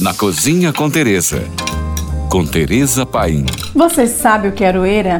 na Cozinha com Teresa. Com Teresa Paim. Você sabe o que é aroeira?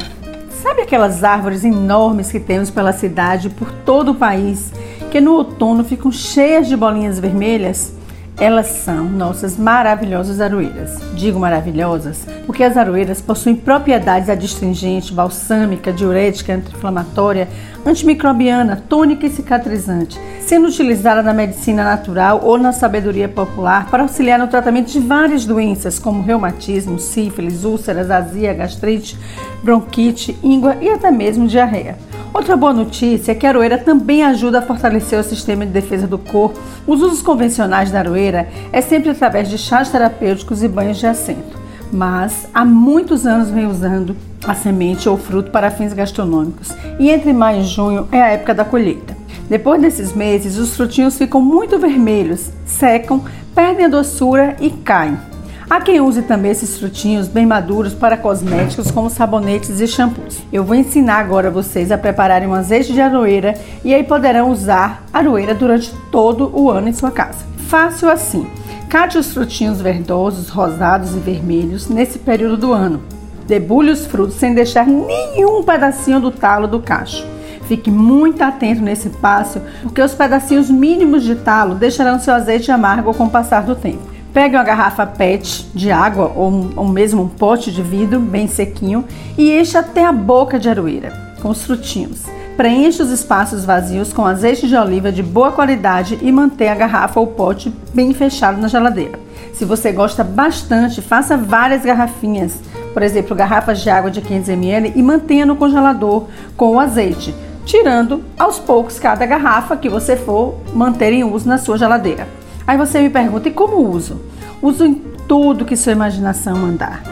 Sabe aquelas árvores enormes que temos pela cidade e por todo o país, que no outono ficam cheias de bolinhas vermelhas? Elas são nossas maravilhosas aroeiras. Digo maravilhosas porque as aroeiras possuem propriedades adstringente, balsâmica, diurética, anti-inflamatória, antimicrobiana, tônica e cicatrizante, sendo utilizada na medicina natural ou na sabedoria popular para auxiliar no tratamento de várias doenças como reumatismo, sífilis, úlceras, azia, gastrite, bronquite, íngua e até mesmo diarreia. Outra boa notícia é que a aroeira também ajuda a fortalecer o sistema de defesa do corpo. Os usos convencionais da aroeira é sempre através de chás terapêuticos e banhos de assento, mas há muitos anos vem usando a semente ou fruto para fins gastronômicos e entre maio e junho é a época da colheita. Depois desses meses, os frutinhos ficam muito vermelhos, secam, perdem a doçura e caem. Há quem use também esses frutinhos bem maduros para cosméticos como sabonetes e shampoos. Eu vou ensinar agora vocês a prepararem um azeite de aroeira e aí poderão usar aroeira durante todo o ano em sua casa. Fácil assim. Cate os frutinhos verdosos, rosados e vermelhos nesse período do ano. Debulhe os frutos sem deixar nenhum pedacinho do talo do cacho. Fique muito atento nesse passo, porque os pedacinhos mínimos de talo deixarão seu azeite amargo com o passar do tempo. Pegue uma garrafa PET de água ou, ou mesmo um pote de vidro bem sequinho e enche até a boca de aroeira com os frutinhos. Preencha os espaços vazios com azeite de oliva de boa qualidade e mantenha a garrafa ou pote bem fechado na geladeira. Se você gosta bastante, faça várias garrafinhas, por exemplo, garrafas de água de 500 ml e mantenha no congelador com o azeite, tirando aos poucos cada garrafa que você for manter em uso na sua geladeira. Aí você me pergunta, e como uso? Uso em tudo que sua imaginação mandar,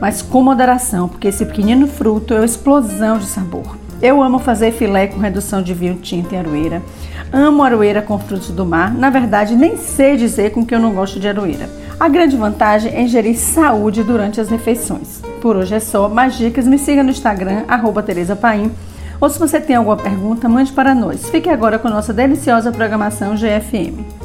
mas com moderação, porque esse pequenino fruto é uma explosão de sabor. Eu amo fazer filé com redução de vinho tinto em aroeira. Amo aroeira com frutos do mar. Na verdade, nem sei dizer com que eu não gosto de aroeira. A grande vantagem é ingerir saúde durante as refeições. Por hoje é só. Mais dicas, me siga no Instagram, arroba Tereza Paim. Ou se você tem alguma pergunta, mande para nós. Fique agora com nossa deliciosa programação GFM.